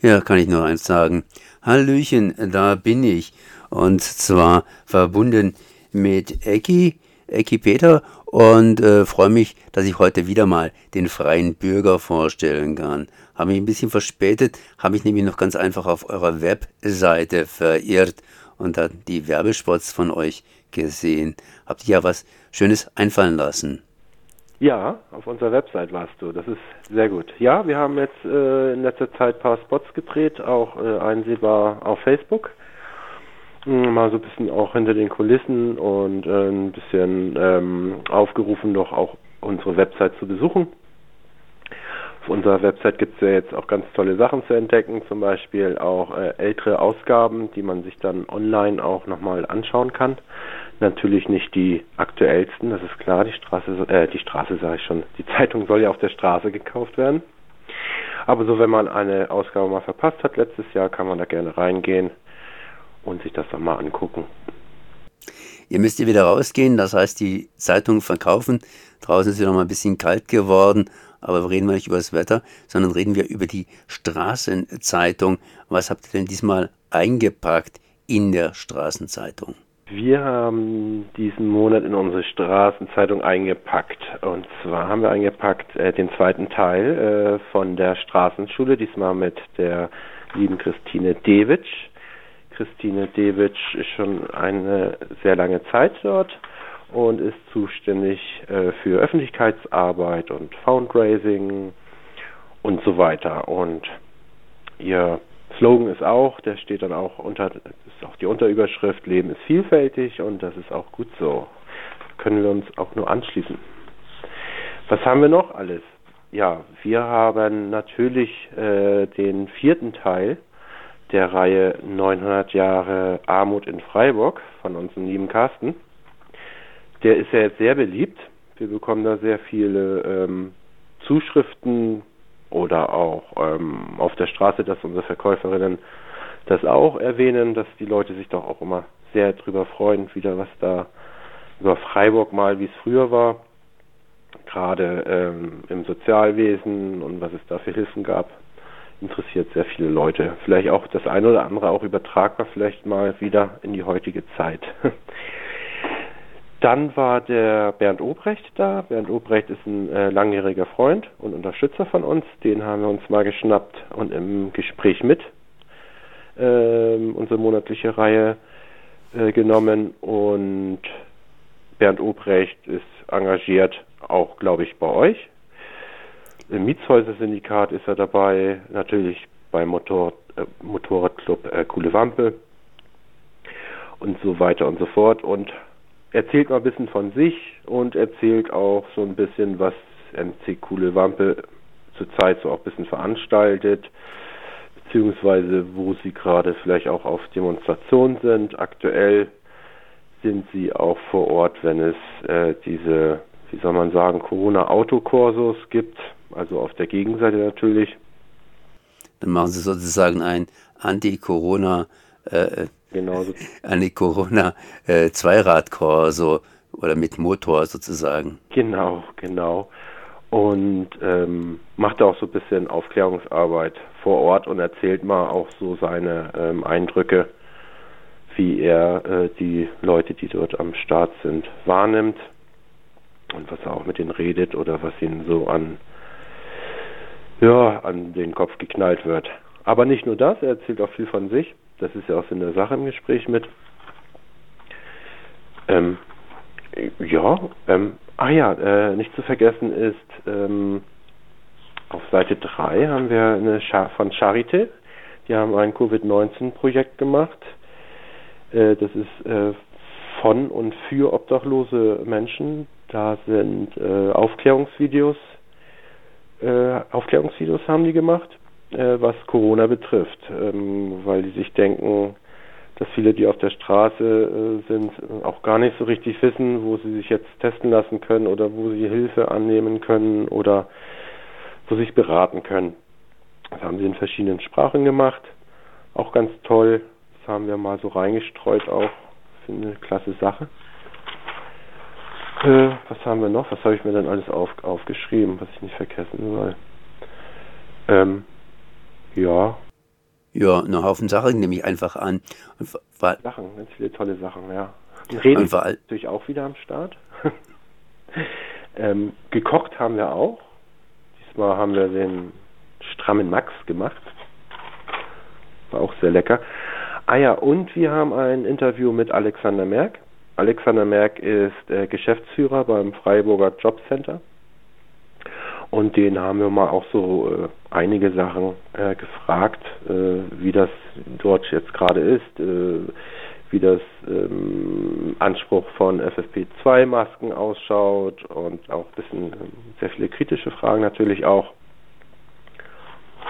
Ja, kann ich nur eins sagen. Hallöchen, da bin ich. Und zwar verbunden mit Ecki, Ecki Peter und äh, freue mich, dass ich heute wieder mal den freien Bürger vorstellen kann. Habe mich ein bisschen verspätet, habe ich nämlich noch ganz einfach auf eurer Webseite verirrt und dann die Werbespots von euch gesehen. Habt ihr ja was Schönes einfallen lassen. Ja, auf unserer Website warst du. Das ist sehr gut. Ja, wir haben jetzt äh, in letzter Zeit ein paar Spots gedreht, auch äh, einsehbar auf Facebook. Hm, mal so ein bisschen auch hinter den Kulissen und äh, ein bisschen ähm, aufgerufen, doch auch unsere Website zu besuchen. Auf unserer Website gibt es ja jetzt auch ganz tolle Sachen zu entdecken, zum Beispiel auch äh, ältere Ausgaben, die man sich dann online auch nochmal anschauen kann natürlich nicht die aktuellsten, das ist klar, die Straße, äh, die Straße sage ich schon, die Zeitung soll ja auf der Straße gekauft werden. Aber so, wenn man eine Ausgabe mal verpasst hat letztes Jahr, kann man da gerne reingehen und sich das dann mal angucken. Ihr müsst ihr wieder rausgehen, das heißt die Zeitung verkaufen. Draußen ist noch mal ein bisschen kalt geworden, aber reden wir nicht über das Wetter, sondern reden wir über die Straßenzeitung. Was habt ihr denn diesmal eingepackt in der Straßenzeitung? Wir haben diesen Monat in unsere Straßenzeitung eingepackt. Und zwar haben wir eingepackt äh, den zweiten Teil äh, von der Straßenschule, diesmal mit der lieben Christine Dewitsch. Christine Dewitsch ist schon eine sehr lange Zeit dort und ist zuständig äh, für Öffentlichkeitsarbeit und Fundraising und so weiter. Und ihr Slogan ist auch, der steht dann auch unter, ist auch die Unterüberschrift, Leben ist vielfältig und das ist auch gut so. Können wir uns auch nur anschließen. Was haben wir noch alles? Ja, wir haben natürlich äh, den vierten Teil der Reihe 900 Jahre Armut in Freiburg von unserem lieben Carsten. Der ist ja jetzt sehr beliebt. Wir bekommen da sehr viele ähm, Zuschriften, oder auch ähm, auf der Straße, dass unsere Verkäuferinnen das auch erwähnen, dass die Leute sich doch auch immer sehr drüber freuen, wieder was da über Freiburg mal, wie es früher war, gerade ähm, im Sozialwesen und was es da für Hilfen gab, interessiert sehr viele Leute. Vielleicht auch das eine oder andere auch übertragbar vielleicht mal wieder in die heutige Zeit. Dann war der Bernd Obrecht da. Bernd Obrecht ist ein äh, langjähriger Freund und Unterstützer von uns. Den haben wir uns mal geschnappt und im Gespräch mit ähm, unsere monatliche Reihe äh, genommen. Und Bernd Obrecht ist engagiert, auch glaube ich, bei euch. Im Mietshäuser-Syndikat ist er dabei, natürlich beim Motor, äh, Motorradclub äh, Coole Wampe und so weiter und so fort. Und erzählt mal ein bisschen von sich und erzählt auch so ein bisschen, was MC Coole Wampe zurzeit so auch ein bisschen veranstaltet, beziehungsweise wo sie gerade vielleicht auch auf Demonstrationen sind. Aktuell sind sie auch vor Ort, wenn es äh, diese, wie soll man sagen, Corona-Autokorsos gibt, also auf der Gegenseite natürlich. Dann machen sie sozusagen ein Anti-Corona- äh, Genauso. Eine Corona äh, oder mit Motor sozusagen. Genau, genau. Und ähm, macht auch so ein bisschen Aufklärungsarbeit vor Ort und erzählt mal auch so seine ähm, Eindrücke, wie er äh, die Leute, die dort am Start sind, wahrnimmt und was er auch mit denen redet oder was ihnen so an ja, an den Kopf geknallt wird. Aber nicht nur das, er erzählt auch viel von sich. Das ist ja auch so eine Sache im Gespräch mit. Ähm, ja, ähm, ah ja, äh, nicht zu vergessen ist, ähm, auf Seite 3 haben wir eine Char von Charité. Die haben ein Covid-19-Projekt gemacht. Äh, das ist äh, von und für obdachlose Menschen. Da sind äh, Aufklärungsvideos. Äh, Aufklärungsvideos haben die gemacht äh, was Corona betrifft, ähm, weil die sich denken, dass viele, die auf der Straße äh, sind, auch gar nicht so richtig wissen, wo sie sich jetzt testen lassen können oder wo sie Hilfe annehmen können oder wo sie sich beraten können. Das haben sie in verschiedenen Sprachen gemacht. Auch ganz toll. Das haben wir mal so reingestreut auch. Finde eine klasse Sache. Äh, was haben wir noch? Was habe ich mir denn alles auf, aufgeschrieben, was ich nicht vergessen soll? Ähm, ja. Ja, einen Haufen Sachen nehme ich einfach an. Sachen, ganz viele tolle Sachen, ja. Reden ist natürlich auch wieder am Start. ähm, gekocht haben wir auch. Diesmal haben wir den strammen Max gemacht. War auch sehr lecker. Ah ja, und wir haben ein Interview mit Alexander Merck. Alexander Merck ist äh, Geschäftsführer beim Freiburger Jobcenter. Und den haben wir mal auch so äh, einige Sachen äh, gefragt, äh, wie das dort jetzt gerade ist, äh, wie das ähm, Anspruch von FFP2-Masken ausschaut und auch ein bisschen ähm, sehr viele kritische Fragen natürlich auch.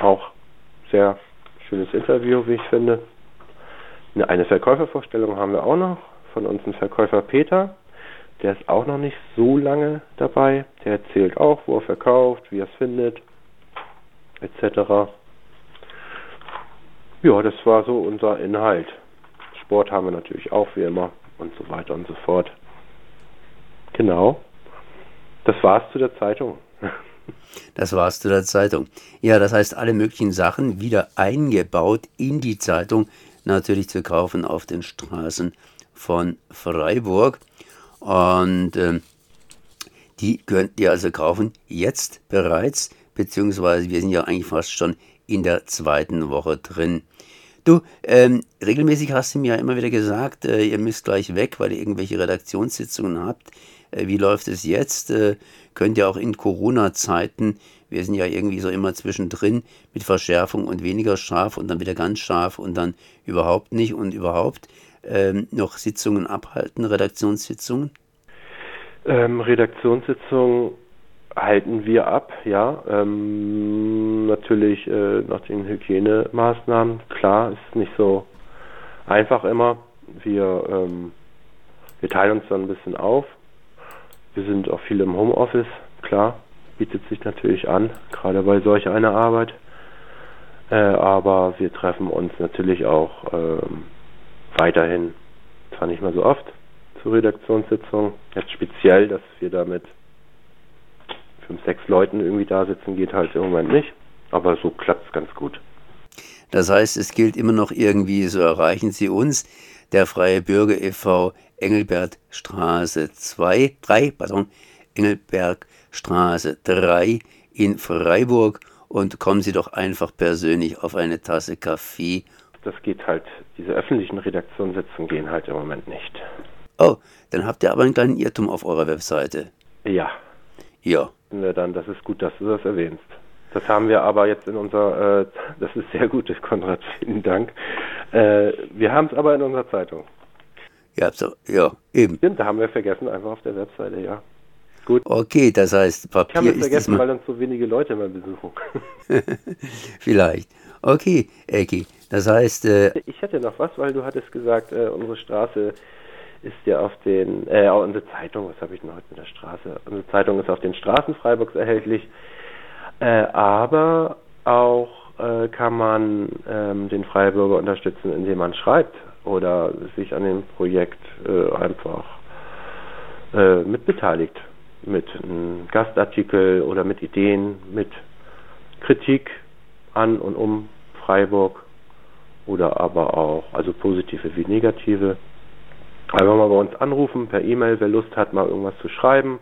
Auch sehr schönes Interview, wie ich finde. Eine Verkäufervorstellung haben wir auch noch von unserem Verkäufer Peter. Der ist auch noch nicht so lange dabei. Der erzählt auch, wo er verkauft, wie er es findet, etc. Ja, das war so unser Inhalt. Sport haben wir natürlich auch wie immer und so weiter und so fort. Genau. Das war's zu der Zeitung. Das war's zu der Zeitung. Ja, das heißt, alle möglichen Sachen wieder eingebaut in die Zeitung, natürlich zu kaufen auf den Straßen von Freiburg. Und äh, die könnt ihr also kaufen jetzt bereits, beziehungsweise wir sind ja eigentlich fast schon in der zweiten Woche drin. Du, ähm, regelmäßig hast du mir ja immer wieder gesagt, äh, ihr müsst gleich weg, weil ihr irgendwelche Redaktionssitzungen habt. Äh, wie läuft es jetzt? Äh, könnt ihr auch in Corona-Zeiten, wir sind ja irgendwie so immer zwischendrin mit Verschärfung und weniger scharf und dann wieder ganz scharf und dann überhaupt nicht und überhaupt ähm, noch Sitzungen abhalten, Redaktionssitzungen? Ähm, Redaktionssitzungen halten wir ab, ja. Ähm, natürlich äh, nach den Hygienemaßnahmen. Klar, ist nicht so einfach immer. Wir, ähm, wir teilen uns dann ein bisschen auf. Wir sind auch viel im Homeoffice, klar, bietet sich natürlich an, gerade bei solch einer Arbeit. Äh, aber wir treffen uns natürlich auch ähm, weiterhin, zwar nicht mehr so oft zur Redaktionssitzung, jetzt speziell, dass wir da mit fünf, sechs Leuten irgendwie da sitzen, geht halt im Moment nicht, aber so klappt es ganz gut. Das heißt, es gilt immer noch irgendwie, so erreichen Sie uns, der Freie Bürger e.V. Engelbertstraße 2, 3, pardon, Engelbergstraße 3 in Freiburg und kommen Sie doch einfach persönlich auf eine Tasse Kaffee das geht halt, diese öffentlichen Redaktionssitzungen gehen halt im Moment nicht. Oh, dann habt ihr aber einen kleinen Irrtum auf eurer Webseite. Ja. Ja. Dann, das ist gut, dass du das erwähnst. Das haben wir aber jetzt in unserer, äh, das ist sehr gut, Konrad, vielen Dank. Äh, wir haben es aber in unserer Zeitung. Ja, so, ja, eben. Stimmt, da haben wir vergessen, einfach auf der Webseite, ja. Gut. Okay, das heißt, Papier ich habe es vergessen, weil uns so wenige Leute immer besuchen. Vielleicht. Okay, Eki. Das heißt. Äh, ich hätte noch was, weil du hattest gesagt, äh, unsere Straße ist ja auf den, äh, unsere Zeitung, was habe ich denn heute mit der Straße? Unsere Zeitung ist auf den Straßen Freiburgs erhältlich, äh, aber auch äh, kann man ähm, den Freiburger unterstützen, indem man schreibt oder sich an dem Projekt äh, einfach äh, mitbeteiligt. Mit einem Gastartikel oder mit Ideen, mit Kritik an und um Freiburg oder aber auch, also positive wie negative. Einfach mal bei uns anrufen, per E-Mail, wer Lust hat, mal irgendwas zu schreiben,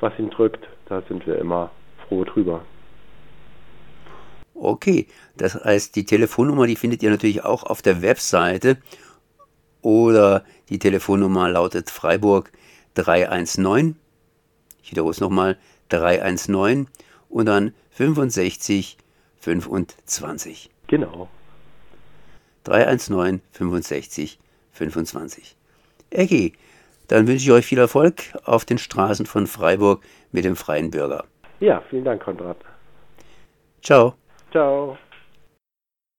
was ihn drückt, da sind wir immer froh drüber. Okay, das heißt, die Telefonnummer, die findet ihr natürlich auch auf der Webseite oder die Telefonnummer lautet Freiburg 319. Ich wiederhole es nochmal, 319 und dann 65 25. Genau. 319 65 25. Ecki, dann wünsche ich euch viel Erfolg auf den Straßen von Freiburg mit dem freien Bürger. Ja, vielen Dank, Konrad. Ciao. Ciao.